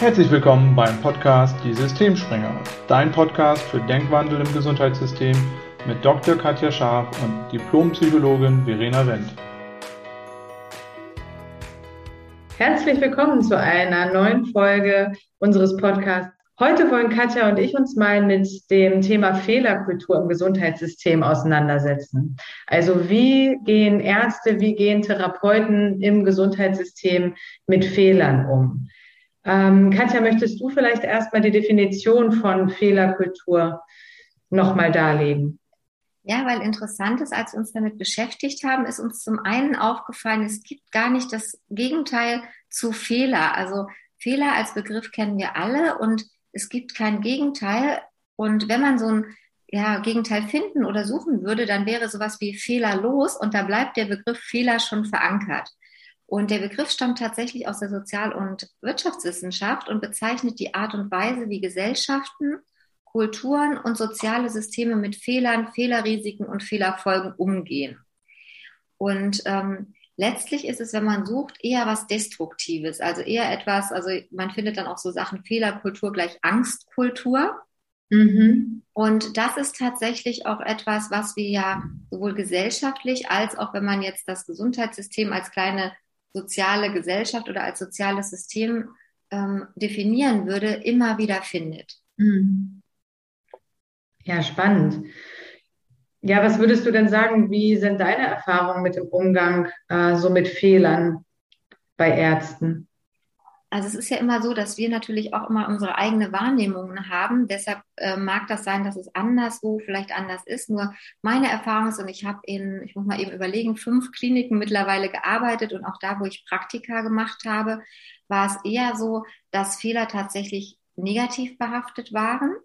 Herzlich willkommen beim Podcast Die Systemspringer, dein Podcast für Denkwandel im Gesundheitssystem mit Dr. Katja Scharf und Diplompsychologin Verena Wendt. Herzlich willkommen zu einer neuen Folge unseres Podcasts. Heute wollen Katja und ich uns mal mit dem Thema Fehlerkultur im Gesundheitssystem auseinandersetzen. Also wie gehen Ärzte, wie gehen Therapeuten im Gesundheitssystem mit Fehlern um? Ähm, Katja, möchtest du vielleicht erstmal die Definition von Fehlerkultur nochmal darlegen? Ja, weil interessant ist, als wir uns damit beschäftigt haben, ist uns zum einen aufgefallen, es gibt gar nicht das Gegenteil zu Fehler. Also Fehler als Begriff kennen wir alle und es gibt kein Gegenteil. Und wenn man so ein ja, Gegenteil finden oder suchen würde, dann wäre sowas wie fehlerlos und da bleibt der Begriff Fehler schon verankert. Und der Begriff stammt tatsächlich aus der Sozial- und Wirtschaftswissenschaft und bezeichnet die Art und Weise, wie Gesellschaften, Kulturen und soziale Systeme mit Fehlern, Fehlerrisiken und Fehlerfolgen umgehen. Und ähm, letztlich ist es, wenn man sucht, eher was Destruktives, also eher etwas, also man findet dann auch so Sachen Fehlerkultur gleich Angstkultur. Mhm. Und das ist tatsächlich auch etwas, was wir ja sowohl gesellschaftlich als auch wenn man jetzt das Gesundheitssystem als kleine soziale Gesellschaft oder als soziales System ähm, definieren würde, immer wieder findet. Mhm. Ja, spannend. Ja, was würdest du denn sagen, wie sind deine Erfahrungen mit dem Umgang äh, so mit Fehlern bei Ärzten? Also es ist ja immer so, dass wir natürlich auch immer unsere eigene Wahrnehmungen haben. Deshalb äh, mag das sein, dass es anderswo vielleicht anders ist. Nur meine Erfahrung ist, und ich habe in, ich muss mal eben überlegen, fünf Kliniken mittlerweile gearbeitet und auch da, wo ich Praktika gemacht habe, war es eher so, dass Fehler tatsächlich negativ behaftet waren.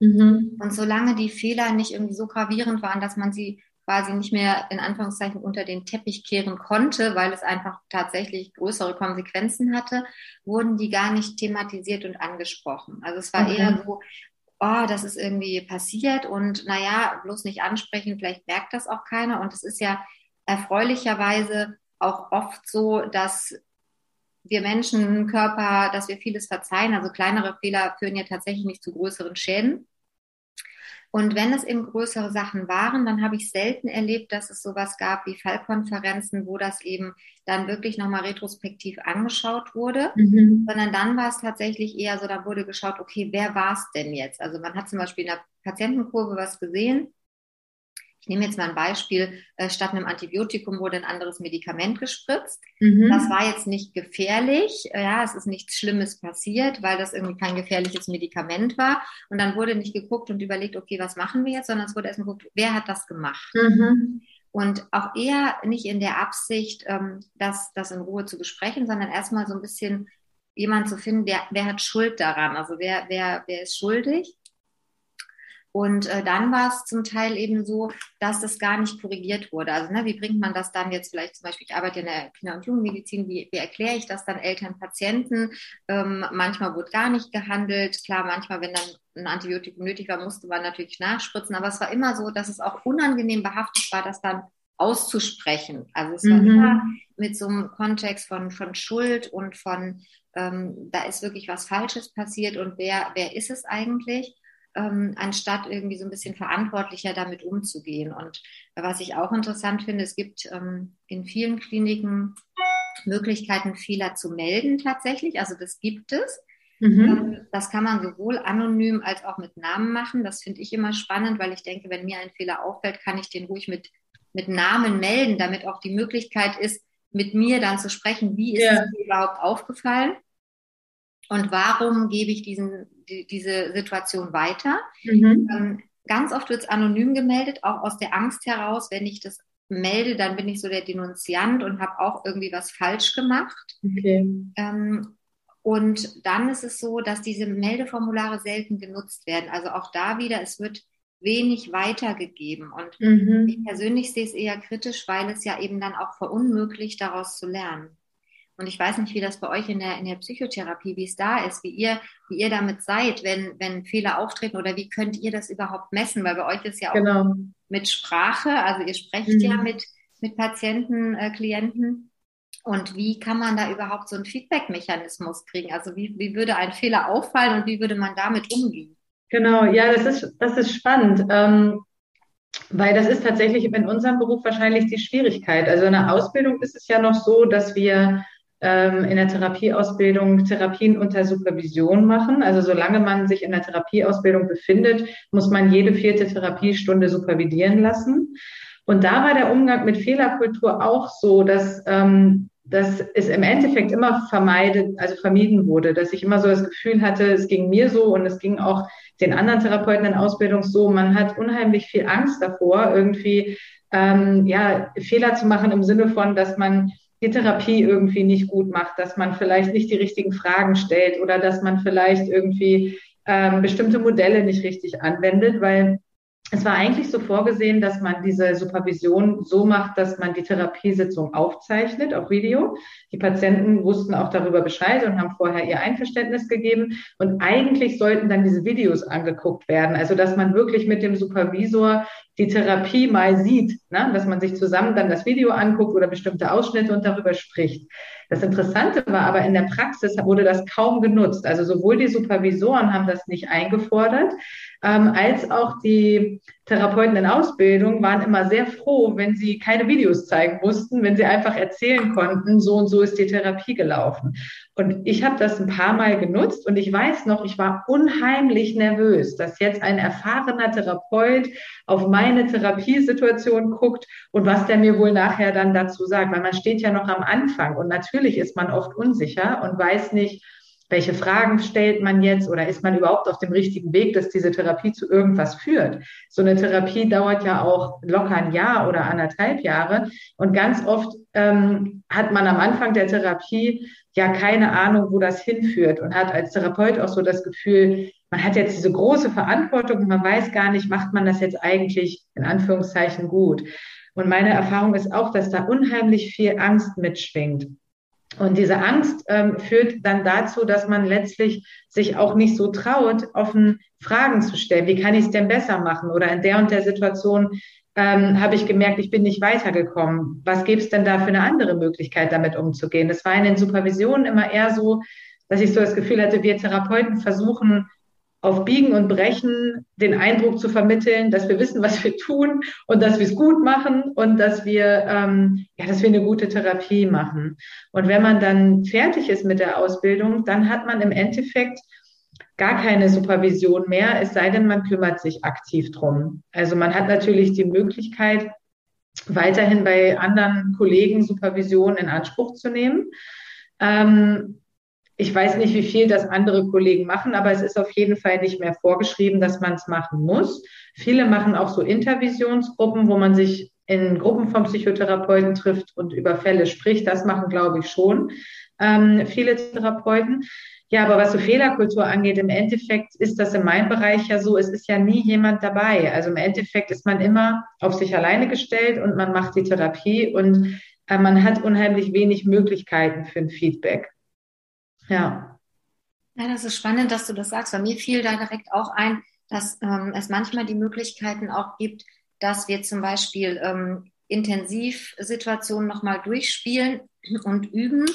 Mhm. Und solange die Fehler nicht irgendwie so gravierend waren, dass man sie quasi nicht mehr in Anführungszeichen unter den Teppich kehren konnte, weil es einfach tatsächlich größere Konsequenzen hatte, wurden die gar nicht thematisiert und angesprochen. Also es war okay. eher so, oh, das ist irgendwie passiert und naja, bloß nicht ansprechen, vielleicht merkt das auch keiner. Und es ist ja erfreulicherweise auch oft so, dass wir Menschen, Körper, dass wir vieles verzeihen. Also kleinere Fehler führen ja tatsächlich nicht zu größeren Schäden. Und wenn es eben größere Sachen waren, dann habe ich selten erlebt, dass es sowas gab wie Fallkonferenzen, wo das eben dann wirklich nochmal retrospektiv angeschaut wurde, mhm. sondern dann war es tatsächlich eher so, da wurde geschaut, okay, wer war es denn jetzt? Also man hat zum Beispiel in der Patientenkurve was gesehen ich nehme jetzt mal ein Beispiel, äh, statt einem Antibiotikum wurde ein anderes Medikament gespritzt. Mhm. Das war jetzt nicht gefährlich, ja, es ist nichts Schlimmes passiert, weil das irgendwie kein gefährliches Medikament war. Und dann wurde nicht geguckt und überlegt, okay, was machen wir jetzt, sondern es wurde erstmal geguckt, wer hat das gemacht? Mhm. Und auch eher nicht in der Absicht, ähm, das, das in Ruhe zu besprechen, sondern erstmal so ein bisschen jemand zu finden, der, wer hat Schuld daran? Also wer, wer, wer ist schuldig? Und äh, dann war es zum Teil eben so, dass das gar nicht korrigiert wurde. Also ne, wie bringt man das dann jetzt vielleicht zum Beispiel, ich arbeite in der Kinder- und Jugendmedizin, wie, wie erkläre ich das dann Eltern, Patienten? Ähm, manchmal wurde gar nicht gehandelt. Klar, manchmal, wenn dann ein Antibiotikum nötig war, musste man natürlich nachspritzen. Aber es war immer so, dass es auch unangenehm behaftet war, das dann auszusprechen. Also es war mhm. immer mit so einem Kontext von, von Schuld und von, ähm, da ist wirklich was Falsches passiert und wer, wer ist es eigentlich? Ähm, anstatt irgendwie so ein bisschen verantwortlicher damit umzugehen. Und was ich auch interessant finde, es gibt ähm, in vielen Kliniken Möglichkeiten, Fehler zu melden tatsächlich. Also das gibt es. Mhm. Ähm, das kann man sowohl anonym als auch mit Namen machen. Das finde ich immer spannend, weil ich denke, wenn mir ein Fehler auffällt, kann ich den ruhig mit, mit Namen melden, damit auch die Möglichkeit ist, mit mir dann zu sprechen, wie ist ja. es mir überhaupt aufgefallen und warum gebe ich diesen die, diese Situation weiter. Mhm. Ähm, ganz oft wird es anonym gemeldet, auch aus der Angst heraus, wenn ich das melde, dann bin ich so der Denunziant und habe auch irgendwie was falsch gemacht. Okay. Ähm, und dann ist es so, dass diese Meldeformulare selten genutzt werden. Also auch da wieder, es wird wenig weitergegeben. Und mhm. ich persönlich sehe es eher kritisch, weil es ja eben dann auch verunmöglicht, daraus zu lernen. Und ich weiß nicht, wie das bei euch in der, in der Psychotherapie, wie es da ist, wie ihr, wie ihr damit seid, wenn, wenn Fehler auftreten oder wie könnt ihr das überhaupt messen? Weil bei euch ist ja auch genau. mit Sprache, also ihr sprecht mhm. ja mit, mit Patienten, äh, Klienten. Und wie kann man da überhaupt so einen Feedback-Mechanismus kriegen? Also wie, wie würde ein Fehler auffallen und wie würde man damit umgehen? Genau, ja, das ist, das ist spannend. Ähm, weil das ist tatsächlich in unserem Beruf wahrscheinlich die Schwierigkeit. Also in der Ausbildung ist es ja noch so, dass wir in der Therapieausbildung Therapien unter Supervision machen. Also solange man sich in der Therapieausbildung befindet, muss man jede vierte Therapiestunde supervidieren lassen. Und da war der Umgang mit Fehlerkultur auch so, dass ähm, dass es im Endeffekt immer vermeidet, also vermieden wurde, dass ich immer so das Gefühl hatte, es ging mir so und es ging auch den anderen Therapeuten in Ausbildung so. Man hat unheimlich viel Angst davor, irgendwie ähm, ja Fehler zu machen im Sinne von, dass man die Therapie irgendwie nicht gut macht, dass man vielleicht nicht die richtigen Fragen stellt oder dass man vielleicht irgendwie ähm, bestimmte Modelle nicht richtig anwendet, weil es war eigentlich so vorgesehen, dass man diese Supervision so macht, dass man die Therapiesitzung aufzeichnet auf Video. Die Patienten wussten auch darüber Bescheid und haben vorher ihr Einverständnis gegeben. Und eigentlich sollten dann diese Videos angeguckt werden. Also, dass man wirklich mit dem Supervisor die Therapie mal sieht, ne? dass man sich zusammen dann das Video anguckt oder bestimmte Ausschnitte und darüber spricht. Das Interessante war aber, in der Praxis wurde das kaum genutzt. Also sowohl die Supervisoren haben das nicht eingefordert, ähm, als auch die Therapeuten in Ausbildung waren immer sehr froh, wenn sie keine Videos zeigen mussten, wenn sie einfach erzählen konnten, so und so ist die Therapie gelaufen. Und ich habe das ein paar Mal genutzt und ich weiß noch, ich war unheimlich nervös, dass jetzt ein erfahrener Therapeut auf meine Therapiesituation guckt und was der mir wohl nachher dann dazu sagt, weil man steht ja noch am Anfang und natürlich ist man oft unsicher und weiß nicht, welche Fragen stellt man jetzt oder ist man überhaupt auf dem richtigen Weg, dass diese Therapie zu irgendwas führt? So eine Therapie dauert ja auch locker ein Jahr oder anderthalb Jahre und ganz oft ähm, hat man am Anfang der Therapie ja keine Ahnung, wo das hinführt und hat als Therapeut auch so das Gefühl, man hat jetzt diese große Verantwortung und man weiß gar nicht, macht man das jetzt eigentlich in Anführungszeichen gut. Und meine Erfahrung ist auch, dass da unheimlich viel Angst mitschwingt. Und diese Angst ähm, führt dann dazu, dass man letztlich sich auch nicht so traut, offen Fragen zu stellen. Wie kann ich es denn besser machen? Oder in der und der Situation ähm, habe ich gemerkt, ich bin nicht weitergekommen. Was gäbe es denn da für eine andere Möglichkeit, damit umzugehen? Das war in den Supervisionen immer eher so, dass ich so das Gefühl hatte, wir Therapeuten versuchen auf Biegen und Brechen den Eindruck zu vermitteln, dass wir wissen, was wir tun und dass wir es gut machen und dass wir, ähm, ja, dass wir eine gute Therapie machen. Und wenn man dann fertig ist mit der Ausbildung, dann hat man im Endeffekt gar keine Supervision mehr, es sei denn, man kümmert sich aktiv drum. Also man hat natürlich die Möglichkeit, weiterhin bei anderen Kollegen Supervision in Anspruch zu nehmen. Ähm, ich weiß nicht, wie viel das andere Kollegen machen, aber es ist auf jeden Fall nicht mehr vorgeschrieben, dass man es machen muss. Viele machen auch so Intervisionsgruppen, wo man sich in Gruppen von Psychotherapeuten trifft und über Fälle spricht. Das machen, glaube ich, schon ähm, viele Therapeuten. Ja, aber was so Fehlerkultur angeht, im Endeffekt ist das in meinem Bereich ja so, es ist ja nie jemand dabei. Also im Endeffekt ist man immer auf sich alleine gestellt und man macht die Therapie und äh, man hat unheimlich wenig Möglichkeiten für ein Feedback. Ja. Ja, das ist spannend, dass du das sagst. Bei mir fiel da direkt auch ein, dass ähm, es manchmal die Möglichkeiten auch gibt, dass wir zum Beispiel ähm, Intensivsituationen nochmal durchspielen und üben.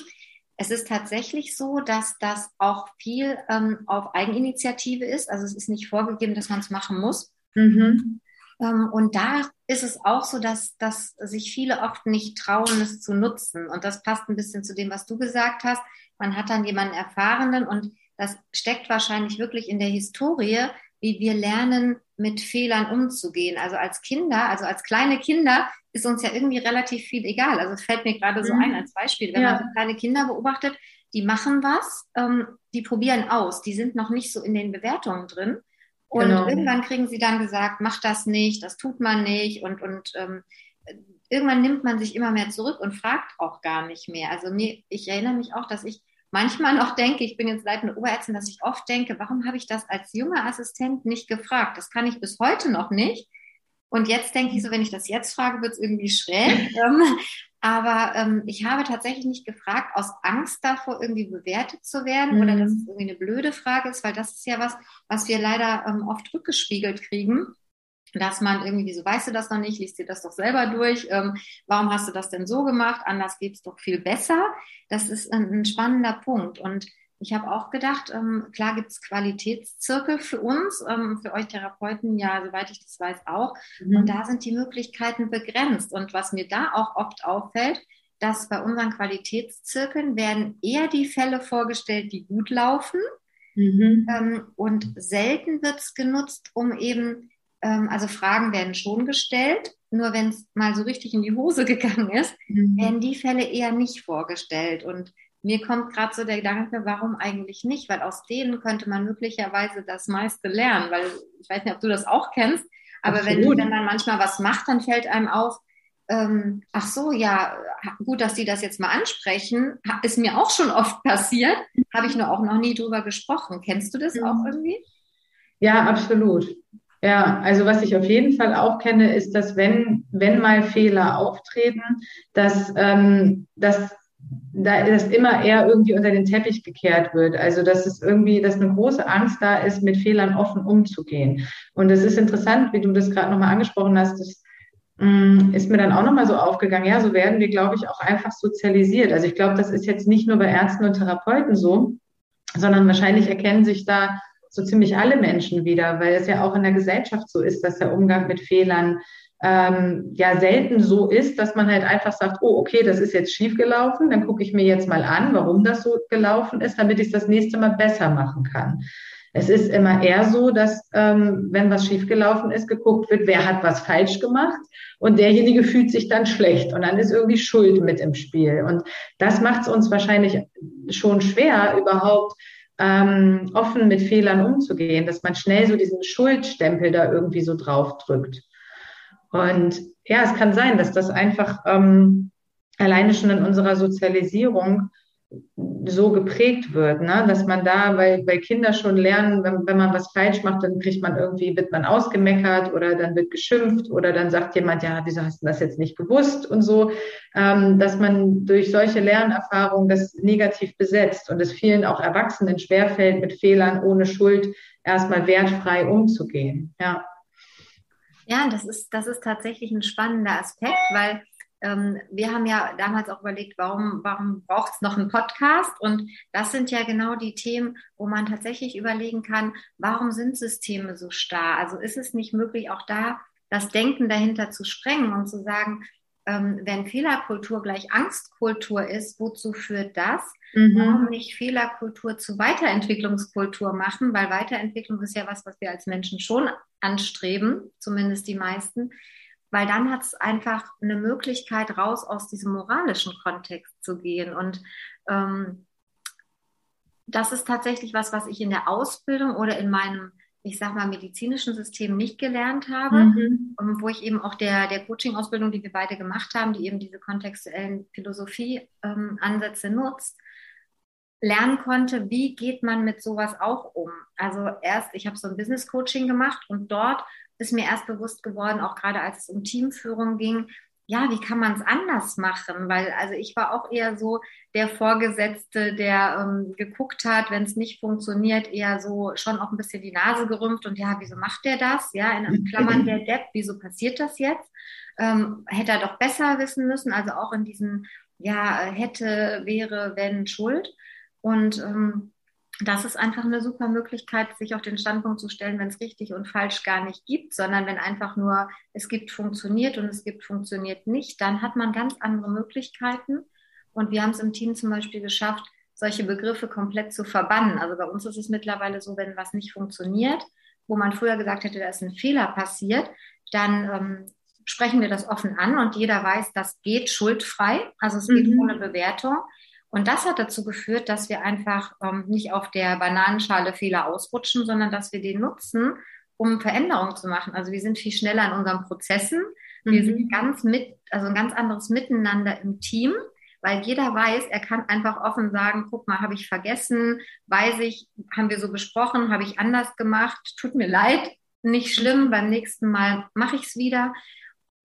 Es ist tatsächlich so, dass das auch viel ähm, auf Eigeninitiative ist. Also es ist nicht vorgegeben, dass man es machen muss. Mhm. Ähm, und da ist es auch so, dass, dass sich viele oft nicht trauen, es zu nutzen. Und das passt ein bisschen zu dem, was du gesagt hast man hat dann jemanden Erfahrenen und das steckt wahrscheinlich wirklich in der Historie, wie wir lernen, mit Fehlern umzugehen. Also als Kinder, also als kleine Kinder ist uns ja irgendwie relativ viel egal. Also es fällt mir gerade so mhm. ein als Beispiel, wenn ja. man so kleine Kinder beobachtet, die machen was, ähm, die probieren aus, die sind noch nicht so in den Bewertungen drin. Und genau. irgendwann kriegen sie dann gesagt, mach das nicht, das tut man nicht und, und ähm, irgendwann nimmt man sich immer mehr zurück und fragt auch gar nicht mehr. Also mir, ich erinnere mich auch, dass ich manchmal noch denke, ich bin jetzt leitende Oberärztin, dass ich oft denke, warum habe ich das als junger Assistent nicht gefragt? Das kann ich bis heute noch nicht. Und jetzt denke ich so, wenn ich das jetzt frage, wird es irgendwie schräg. Ähm, aber ähm, ich habe tatsächlich nicht gefragt, aus Angst davor, irgendwie bewertet zu werden mhm. oder dass es irgendwie eine blöde Frage ist, weil das ist ja was, was wir leider ähm, oft rückgespiegelt kriegen. dass man irgendwie, wieso weißt du das noch nicht, liest dir das doch selber durch, ähm, warum hast du das denn so gemacht, anders geht's doch viel besser. Das ist ein, ein spannender Punkt und ich habe auch gedacht, ähm, klar gibt es Qualitätszirkel für uns, ähm, für euch Therapeuten, ja, soweit ich das weiß, auch. Mhm. Und da sind die Möglichkeiten begrenzt. Und was mir da auch oft auffällt, dass bei unseren Qualitätszirkeln werden eher die Fälle vorgestellt, die gut laufen. Mhm. Ähm, und selten wird es genutzt, um eben, ähm, also Fragen werden schon gestellt, nur wenn es mal so richtig in die Hose gegangen ist, mhm. werden die Fälle eher nicht vorgestellt. Und mir kommt gerade so der Gedanke, warum eigentlich nicht? Weil aus denen könnte man möglicherweise das meiste lernen. Weil ich weiß nicht, ob du das auch kennst, aber wenn, wenn man manchmal was macht, dann fällt einem auf, ähm, ach so, ja, gut, dass die das jetzt mal ansprechen, ist mir auch schon oft passiert, habe ich nur auch noch nie drüber gesprochen. Kennst du das mhm. auch irgendwie? Ja, absolut. Ja, also was ich auf jeden Fall auch kenne, ist, dass wenn, wenn mal Fehler auftreten, dass, ähm, dass da das immer eher irgendwie unter den Teppich gekehrt wird. Also dass es irgendwie, dass eine große Angst da ist, mit Fehlern offen umzugehen. Und es ist interessant, wie du das gerade nochmal angesprochen hast, das mm, ist mir dann auch nochmal so aufgegangen. Ja, so werden wir, glaube ich, auch einfach sozialisiert. Also ich glaube, das ist jetzt nicht nur bei Ärzten und Therapeuten so, sondern wahrscheinlich erkennen sich da so ziemlich alle Menschen wieder, weil es ja auch in der Gesellschaft so ist, dass der Umgang mit Fehlern ähm, ja selten so ist, dass man halt einfach sagt, oh, okay, das ist jetzt schiefgelaufen, dann gucke ich mir jetzt mal an, warum das so gelaufen ist, damit ich das nächste Mal besser machen kann. Es ist immer eher so, dass ähm, wenn was schiefgelaufen ist, geguckt wird, wer hat was falsch gemacht und derjenige fühlt sich dann schlecht und dann ist irgendwie Schuld mit im Spiel. Und das macht es uns wahrscheinlich schon schwer, überhaupt ähm, offen mit Fehlern umzugehen, dass man schnell so diesen Schuldstempel da irgendwie so draufdrückt. Und ja, es kann sein, dass das einfach ähm, alleine schon in unserer Sozialisierung so geprägt wird, ne? dass man da, weil, weil Kinder schon lernen, wenn, wenn man was falsch macht, dann kriegt man irgendwie, wird man ausgemeckert oder dann wird geschimpft oder dann sagt jemand, ja, wieso hast du das jetzt nicht gewusst und so, ähm, dass man durch solche Lernerfahrungen das negativ besetzt und es vielen auch Erwachsenen schwerfällt, mit Fehlern ohne Schuld erstmal wertfrei umzugehen. Ja. Ja, das ist, das ist tatsächlich ein spannender Aspekt, weil ähm, wir haben ja damals auch überlegt, warum, warum braucht es noch einen Podcast? Und das sind ja genau die Themen, wo man tatsächlich überlegen kann, warum sind Systeme so starr? Also ist es nicht möglich, auch da das Denken dahinter zu sprengen und zu sagen, ähm, wenn Fehlerkultur gleich Angstkultur ist, wozu führt das? Mhm. Warum nicht Fehlerkultur zu Weiterentwicklungskultur machen? Weil Weiterentwicklung ist ja was, was wir als Menschen schon anstreben, zumindest die meisten. Weil dann hat es einfach eine Möglichkeit, raus aus diesem moralischen Kontext zu gehen. Und ähm, das ist tatsächlich was, was ich in der Ausbildung oder in meinem ich sag mal, medizinischen System nicht gelernt habe, mhm. wo ich eben auch der, der Coaching-Ausbildung, die wir beide gemacht haben, die eben diese kontextuellen Philosophie-Ansätze ähm, nutzt, lernen konnte, wie geht man mit sowas auch um. Also erst, ich habe so ein Business-Coaching gemacht und dort ist mir erst bewusst geworden, auch gerade als es um Teamführung ging, ja, wie kann man es anders machen? Weil, also ich war auch eher so der Vorgesetzte, der ähm, geguckt hat, wenn es nicht funktioniert, eher so schon auch ein bisschen die Nase gerümpft und ja, wieso macht der das? Ja, in Klammern der Depp, wieso passiert das jetzt? Ähm, hätte er doch besser wissen müssen, also auch in diesen, ja, hätte, wäre, wenn, Schuld. Und ähm, das ist einfach eine super Möglichkeit, sich auf den Standpunkt zu stellen, wenn es richtig und falsch gar nicht gibt, sondern wenn einfach nur es gibt funktioniert und es gibt funktioniert nicht, dann hat man ganz andere Möglichkeiten. Und wir haben es im Team zum Beispiel geschafft, solche Begriffe komplett zu verbannen. Also bei uns ist es mittlerweile so, wenn was nicht funktioniert, wo man früher gesagt hätte, da ist ein Fehler passiert, dann ähm, sprechen wir das offen an und jeder weiß, das geht schuldfrei. Also es geht mhm. ohne Bewertung. Und das hat dazu geführt, dass wir einfach ähm, nicht auf der Bananenschale Fehler ausrutschen, sondern dass wir den nutzen, um Veränderungen zu machen. Also wir sind viel schneller in unseren Prozessen. Wir mhm. sind ganz mit, also ein ganz anderes Miteinander im Team, weil jeder weiß, er kann einfach offen sagen, guck mal, habe ich vergessen, weiß ich, haben wir so besprochen, habe ich anders gemacht, tut mir leid, nicht schlimm, beim nächsten Mal mache ich es wieder.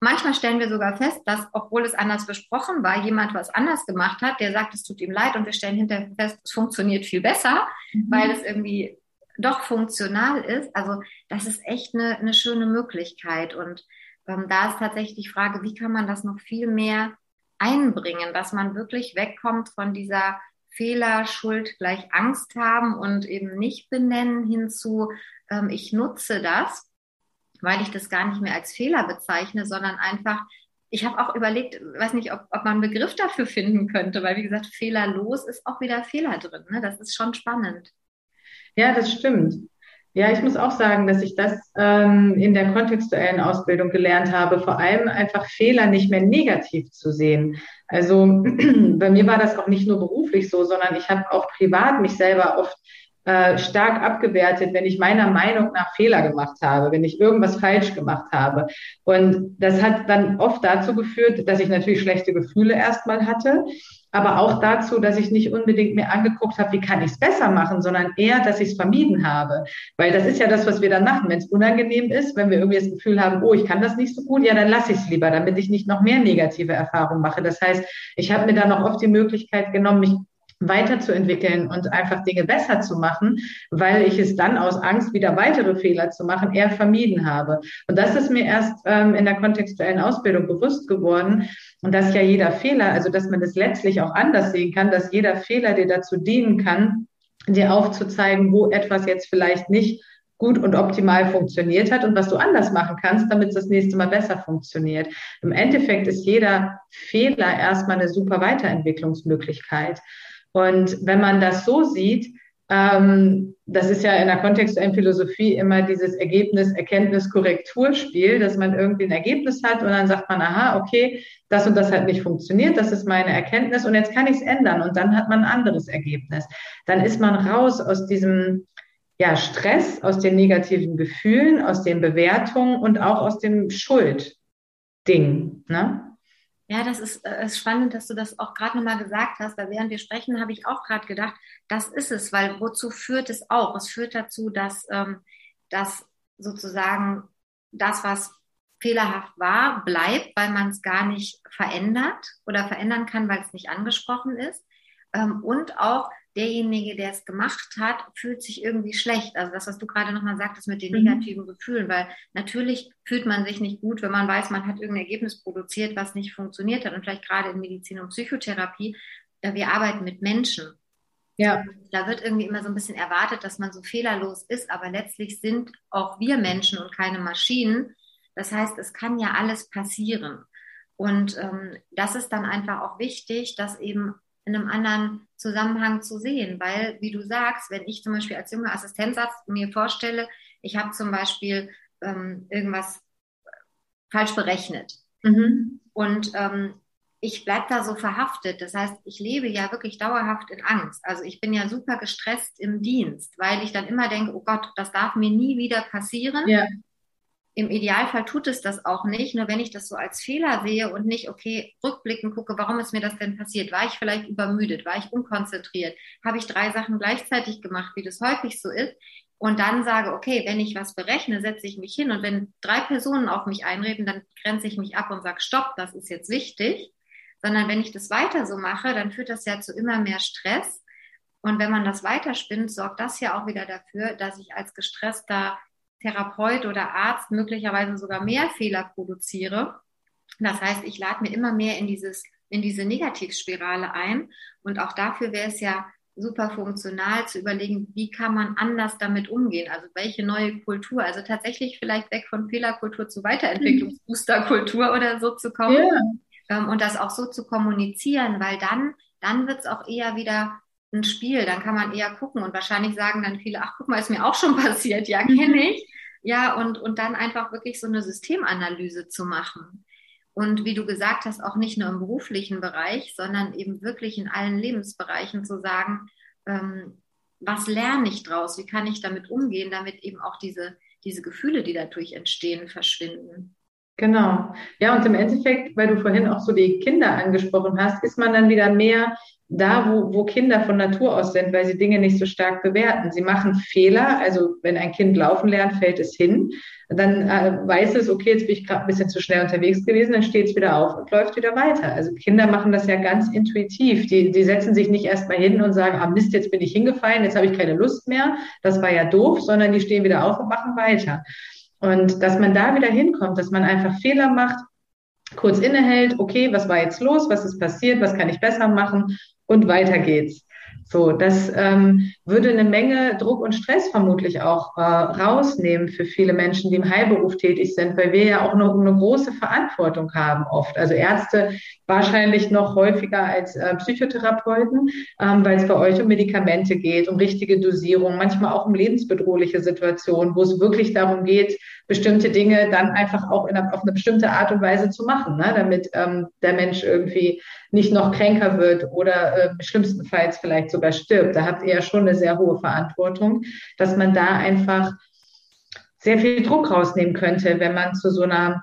Manchmal stellen wir sogar fest, dass, obwohl es anders besprochen war, jemand was anders gemacht hat, der sagt, es tut ihm leid und wir stellen hinterher fest, es funktioniert viel besser, mhm. weil es irgendwie doch funktional ist. Also das ist echt eine, eine schöne Möglichkeit. Und ähm, da ist tatsächlich die Frage, wie kann man das noch viel mehr einbringen, dass man wirklich wegkommt von dieser Fehler, Schuld gleich Angst haben und eben nicht benennen hinzu, ähm, ich nutze das, weil ich das gar nicht mehr als Fehler bezeichne, sondern einfach, ich habe auch überlegt, weiß nicht, ob, ob man einen Begriff dafür finden könnte, weil wie gesagt, fehlerlos ist auch wieder Fehler drin. Ne? Das ist schon spannend. Ja, das stimmt. Ja, ich muss auch sagen, dass ich das ähm, in der kontextuellen Ausbildung gelernt habe, vor allem einfach Fehler nicht mehr negativ zu sehen. Also bei mir war das auch nicht nur beruflich so, sondern ich habe auch privat mich selber oft äh, stark abgewertet, wenn ich meiner Meinung nach Fehler gemacht habe, wenn ich irgendwas falsch gemacht habe. Und das hat dann oft dazu geführt, dass ich natürlich schlechte Gefühle erstmal hatte, aber auch dazu, dass ich nicht unbedingt mir angeguckt habe, wie kann ich es besser machen, sondern eher, dass ich es vermieden habe. Weil das ist ja das, was wir dann machen. Wenn es unangenehm ist, wenn wir irgendwie das Gefühl haben, oh, ich kann das nicht so gut, ja, dann lasse ich es lieber, damit ich nicht noch mehr negative Erfahrungen mache. Das heißt, ich habe mir dann noch oft die Möglichkeit genommen, mich weiterzuentwickeln und einfach Dinge besser zu machen, weil ich es dann aus Angst, wieder weitere Fehler zu machen, eher vermieden habe. Und das ist mir erst ähm, in der kontextuellen Ausbildung bewusst geworden. Und dass ja jeder Fehler, also dass man das letztlich auch anders sehen kann, dass jeder Fehler dir dazu dienen kann, dir aufzuzeigen, wo etwas jetzt vielleicht nicht gut und optimal funktioniert hat und was du anders machen kannst, damit es das nächste Mal besser funktioniert. Im Endeffekt ist jeder Fehler erstmal eine super Weiterentwicklungsmöglichkeit. Und wenn man das so sieht, ähm, das ist ja in der kontextuellen Philosophie immer dieses Ergebnis-Erkenntnis-Korrekturspiel, dass man irgendwie ein Ergebnis hat und dann sagt man, aha, okay, das und das hat nicht funktioniert, das ist meine Erkenntnis und jetzt kann ich es ändern und dann hat man ein anderes Ergebnis. Dann ist man raus aus diesem ja, Stress, aus den negativen Gefühlen, aus den Bewertungen und auch aus dem Schuldding. Ne? Ja, das ist, äh, ist spannend, dass du das auch gerade nochmal gesagt hast, weil während wir sprechen, habe ich auch gerade gedacht, das ist es, weil wozu führt es auch? Es führt dazu, dass, ähm, dass sozusagen das, was fehlerhaft war, bleibt, weil man es gar nicht verändert oder verändern kann, weil es nicht angesprochen ist. Ähm, und auch derjenige, der es gemacht hat, fühlt sich irgendwie schlecht. Also das, was du gerade nochmal sagtest mit den mhm. negativen Gefühlen, weil natürlich fühlt man sich nicht gut, wenn man weiß, man hat irgendein Ergebnis produziert, was nicht funktioniert hat. Und vielleicht gerade in Medizin und Psychotherapie, äh, wir arbeiten mit Menschen. Ja. Da wird irgendwie immer so ein bisschen erwartet, dass man so fehlerlos ist, aber letztlich sind auch wir Menschen und keine Maschinen. Das heißt, es kann ja alles passieren. Und ähm, das ist dann einfach auch wichtig, dass eben in einem anderen Zusammenhang zu sehen. Weil, wie du sagst, wenn ich zum Beispiel als junger Assistenzarzt mir vorstelle, ich habe zum Beispiel ähm, irgendwas falsch berechnet. Mhm. Und ähm, ich bleibe da so verhaftet. Das heißt, ich lebe ja wirklich dauerhaft in Angst. Also ich bin ja super gestresst im Dienst, weil ich dann immer denke, oh Gott, das darf mir nie wieder passieren. Ja. Im Idealfall tut es das auch nicht. Nur wenn ich das so als Fehler sehe und nicht, okay, rückblickend gucke, warum ist mir das denn passiert? War ich vielleicht übermüdet? War ich unkonzentriert? Habe ich drei Sachen gleichzeitig gemacht, wie das häufig so ist? Und dann sage, okay, wenn ich was berechne, setze ich mich hin. Und wenn drei Personen auf mich einreden, dann grenze ich mich ab und sage, stopp, das ist jetzt wichtig. Sondern wenn ich das weiter so mache, dann führt das ja zu immer mehr Stress. Und wenn man das weiterspinnt, sorgt das ja auch wieder dafür, dass ich als gestresster Therapeut oder Arzt möglicherweise sogar mehr Fehler produziere. Das heißt, ich lade mir immer mehr in dieses in diese Negativspirale ein und auch dafür wäre es ja super funktional zu überlegen, wie kann man anders damit umgehen? Also welche neue Kultur, also tatsächlich vielleicht weg von Fehlerkultur zu Weiterentwicklungsboosterkultur oder so zu kommen ja. ähm, und das auch so zu kommunizieren, weil dann, dann wird es auch eher wieder ein Spiel, dann kann man eher gucken und wahrscheinlich sagen dann viele, ach guck mal, ist mir auch schon passiert, ja, kenne mhm. ich. Ja, und, und dann einfach wirklich so eine Systemanalyse zu machen. Und wie du gesagt hast, auch nicht nur im beruflichen Bereich, sondern eben wirklich in allen Lebensbereichen zu sagen, ähm, was lerne ich draus? Wie kann ich damit umgehen, damit eben auch diese, diese Gefühle, die dadurch entstehen, verschwinden? Genau. Ja, und im Endeffekt, weil du vorhin auch so die Kinder angesprochen hast, ist man dann wieder mehr da, wo, wo Kinder von Natur aus sind, weil sie Dinge nicht so stark bewerten. Sie machen Fehler, also wenn ein Kind laufen lernt, fällt es hin. Dann äh, weiß es, okay, jetzt bin ich gerade ein bisschen zu schnell unterwegs gewesen, dann steht es wieder auf und läuft wieder weiter. Also Kinder machen das ja ganz intuitiv. Die, die setzen sich nicht erst mal hin und sagen, ah Mist, jetzt bin ich hingefallen, jetzt habe ich keine Lust mehr, das war ja doof, sondern die stehen wieder auf und machen weiter. Und dass man da wieder hinkommt, dass man einfach Fehler macht, kurz innehält, okay, was war jetzt los, was ist passiert, was kann ich besser machen und weiter geht's. So, das ähm, würde eine Menge Druck und Stress vermutlich auch äh, rausnehmen für viele Menschen, die im Heilberuf tätig sind, weil wir ja auch noch eine große Verantwortung haben oft. Also Ärzte wahrscheinlich noch häufiger als äh, Psychotherapeuten, ähm, weil es bei euch um Medikamente geht, um richtige Dosierung, manchmal auch um lebensbedrohliche Situationen, wo es wirklich darum geht, bestimmte Dinge dann einfach auch in auf eine bestimmte Art und Weise zu machen, ne? damit ähm, der Mensch irgendwie nicht noch kränker wird oder äh, schlimmstenfalls vielleicht sogar stirbt. Da habt ihr ja schon eine sehr hohe Verantwortung, dass man da einfach sehr viel Druck rausnehmen könnte, wenn man zu so einer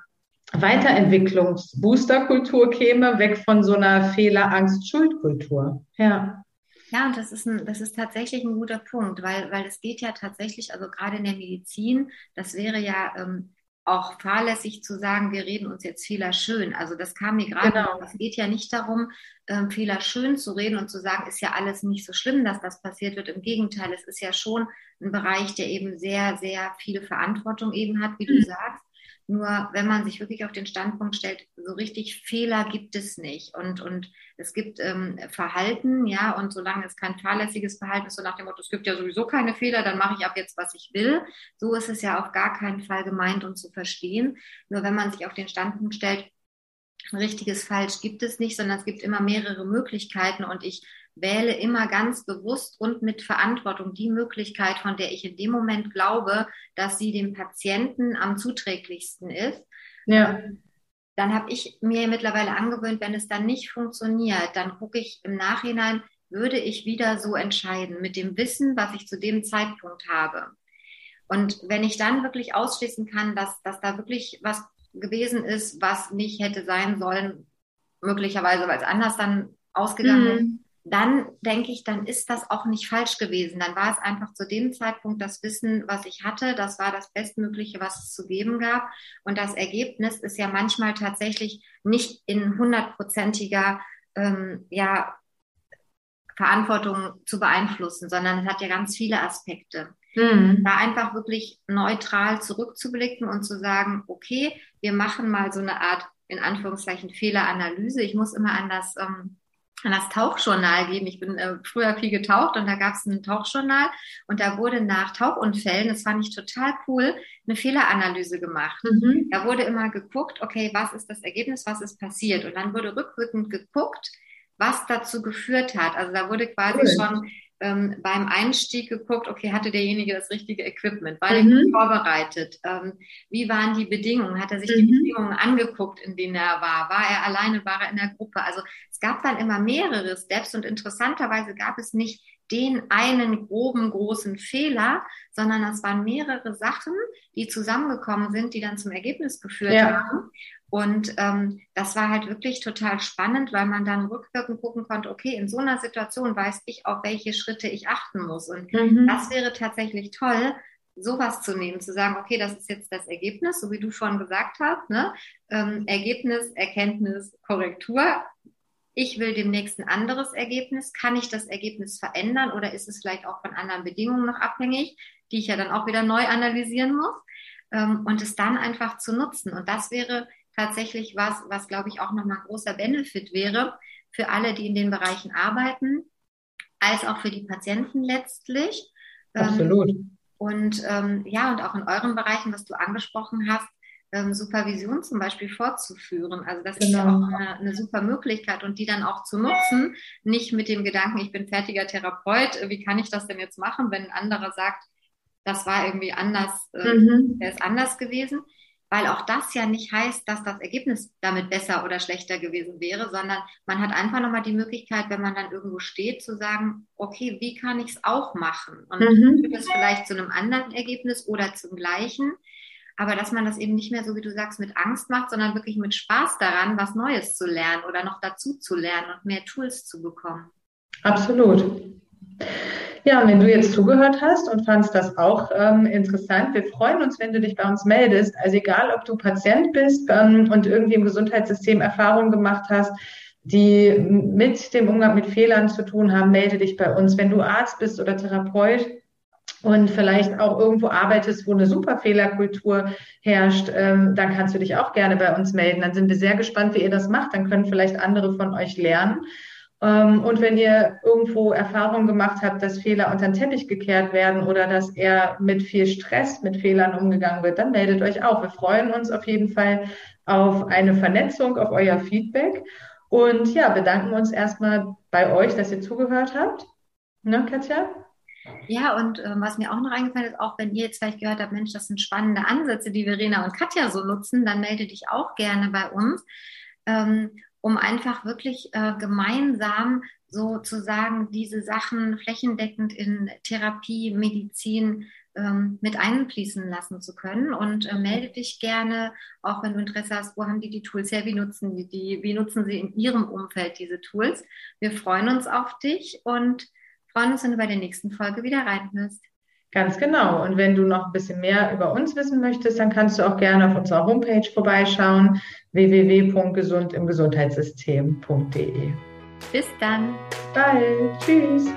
Weiterentwicklungs-Booster-Kultur käme, weg von so einer Fehler-Angst-Schuld-Kultur. Ja. Ja, und das ist, ein, das ist tatsächlich ein guter Punkt, weil, weil es geht ja tatsächlich, also gerade in der Medizin, das wäre ja ähm, auch fahrlässig zu sagen, wir reden uns jetzt Fehler schön. Also das kam mir gerade, genau. es geht ja nicht darum, ähm, Fehler schön zu reden und zu sagen, ist ja alles nicht so schlimm, dass das passiert wird. Im Gegenteil, es ist ja schon ein Bereich, der eben sehr, sehr viele Verantwortung eben hat, wie mhm. du sagst. Nur wenn man sich wirklich auf den Standpunkt stellt, so richtig Fehler gibt es nicht. Und, und es gibt ähm, Verhalten, ja, und solange es kein fahrlässiges Verhalten ist, so nach dem Motto, es gibt ja sowieso keine Fehler, dann mache ich ab jetzt, was ich will. So ist es ja auf gar keinen Fall gemeint und zu verstehen. Nur wenn man sich auf den Standpunkt stellt, richtiges Falsch gibt es nicht, sondern es gibt immer mehrere Möglichkeiten und ich wähle immer ganz bewusst und mit Verantwortung die Möglichkeit, von der ich in dem Moment glaube, dass sie dem Patienten am zuträglichsten ist. Ja. Ähm, dann habe ich mir mittlerweile angewöhnt, wenn es dann nicht funktioniert, dann gucke ich im Nachhinein, würde ich wieder so entscheiden mit dem Wissen, was ich zu dem Zeitpunkt habe. Und wenn ich dann wirklich ausschließen kann, dass, dass da wirklich was gewesen ist, was nicht hätte sein sollen, möglicherweise, weil es anders dann ausgegangen mhm. ist, dann denke ich, dann ist das auch nicht falsch gewesen. Dann war es einfach zu dem Zeitpunkt das Wissen, was ich hatte. Das war das Bestmögliche, was es zu geben gab. Und das Ergebnis ist ja manchmal tatsächlich nicht in hundertprozentiger ähm, ja, Verantwortung zu beeinflussen, sondern es hat ja ganz viele Aspekte. Mhm. Da einfach wirklich neutral zurückzublicken und zu sagen, okay, wir machen mal so eine Art, in Anführungszeichen, Fehleranalyse. Ich muss immer an das ähm, an das Tauchjournal geben. Ich bin äh, früher viel getaucht und da gab es ein Tauchjournal und da wurde nach Tauchunfällen, das fand ich total cool, eine Fehleranalyse gemacht. Mhm. Da wurde immer geguckt, okay, was ist das Ergebnis, was ist passiert? Und dann wurde rückwirkend geguckt, was dazu geführt hat. Also da wurde quasi cool. schon ähm, beim Einstieg geguckt, okay, hatte derjenige das richtige Equipment? War mhm. er vorbereitet? Ähm, wie waren die Bedingungen? Hat er sich mhm. die Bedingungen angeguckt, in denen er war? War er alleine? War er in der Gruppe? Also es gab dann immer mehrere Steps und interessanterweise gab es nicht den einen groben, großen Fehler, sondern es waren mehrere Sachen, die zusammengekommen sind, die dann zum Ergebnis geführt ja. haben. Und ähm, das war halt wirklich total spannend, weil man dann rückwirkend gucken konnte, okay, in so einer Situation weiß ich, auf welche Schritte ich achten muss. Und mhm. das wäre tatsächlich toll, sowas zu nehmen, zu sagen, okay, das ist jetzt das Ergebnis, so wie du schon gesagt hast, ne? Ähm, Ergebnis, Erkenntnis, Korrektur. Ich will demnächst ein anderes Ergebnis. Kann ich das Ergebnis verändern oder ist es vielleicht auch von anderen Bedingungen noch abhängig, die ich ja dann auch wieder neu analysieren muss? Ähm, und es dann einfach zu nutzen. Und das wäre tatsächlich was, was glaube ich auch nochmal ein großer Benefit wäre für alle, die in den Bereichen arbeiten, als auch für die Patienten letztlich. Ähm, Absolut. Ähm, und ähm, ja, und auch in euren Bereichen, was du angesprochen hast, ähm, Supervision zum Beispiel fortzuführen. Also das genau. ist ja genau. auch eine, eine, super Möglichkeit und die dann auch zu nutzen, nicht mit dem Gedanken, ich bin fertiger Therapeut, wie kann ich das denn jetzt machen, wenn ein anderer sagt, das war irgendwie anders, äh, mhm. der ist anders gewesen, weil auch das ja nicht heißt, dass das Ergebnis damit besser oder schlechter gewesen wäre, sondern man hat einfach nochmal die Möglichkeit, wenn man dann irgendwo steht, zu sagen, okay, wie kann ich es auch machen? Und mhm. führt es vielleicht zu einem anderen Ergebnis oder zum gleichen. aber dass man das eben nicht mehr so, wie du sagst, mit Angst macht, sondern wirklich mit Spaß daran, was Neues zu lernen oder noch dazu zu lernen und mehr Tools zu bekommen. Absolut. Ja, wenn du jetzt zugehört hast und fandst das auch ähm, interessant, wir freuen uns, wenn du dich bei uns meldest. Also egal, ob du Patient bist ähm, und irgendwie im Gesundheitssystem Erfahrungen gemacht hast, die mit dem Umgang mit Fehlern zu tun haben, melde dich bei uns. Wenn du Arzt bist oder Therapeut und vielleicht auch irgendwo arbeitest, wo eine super Fehlerkultur herrscht, ähm, dann kannst du dich auch gerne bei uns melden. Dann sind wir sehr gespannt, wie ihr das macht. Dann können vielleicht andere von euch lernen. Ähm, und wenn ihr irgendwo Erfahrungen gemacht habt, dass Fehler unter den Teppich gekehrt werden oder dass er mit viel Stress mit Fehlern umgegangen wird, dann meldet euch auch. Wir freuen uns auf jeden Fall auf eine Vernetzung, auf euer Feedback. Und ja, bedanken uns erstmal bei euch, dass ihr zugehört habt. Ne, Katja? Ja, und äh, was mir auch noch eingefallen ist, auch wenn ihr jetzt vielleicht gehört habt, Mensch, das sind spannende Ansätze, die Verena und Katja so nutzen, dann melde dich auch gerne bei uns. Ähm, um einfach wirklich äh, gemeinsam sozusagen diese Sachen flächendeckend in Therapie, Medizin ähm, mit einfließen lassen zu können. Und äh, melde dich gerne, auch wenn du Interesse hast, wo haben die die Tools her, wie nutzen die die, wie nutzen sie in ihrem Umfeld diese Tools. Wir freuen uns auf dich und freuen uns, wenn du bei der nächsten Folge wieder reinhörst. Ganz genau. Und wenn du noch ein bisschen mehr über uns wissen möchtest, dann kannst du auch gerne auf unserer Homepage vorbeischauen, www.gesundimgesundheitssystem.de. Bis dann. Bye. Tschüss.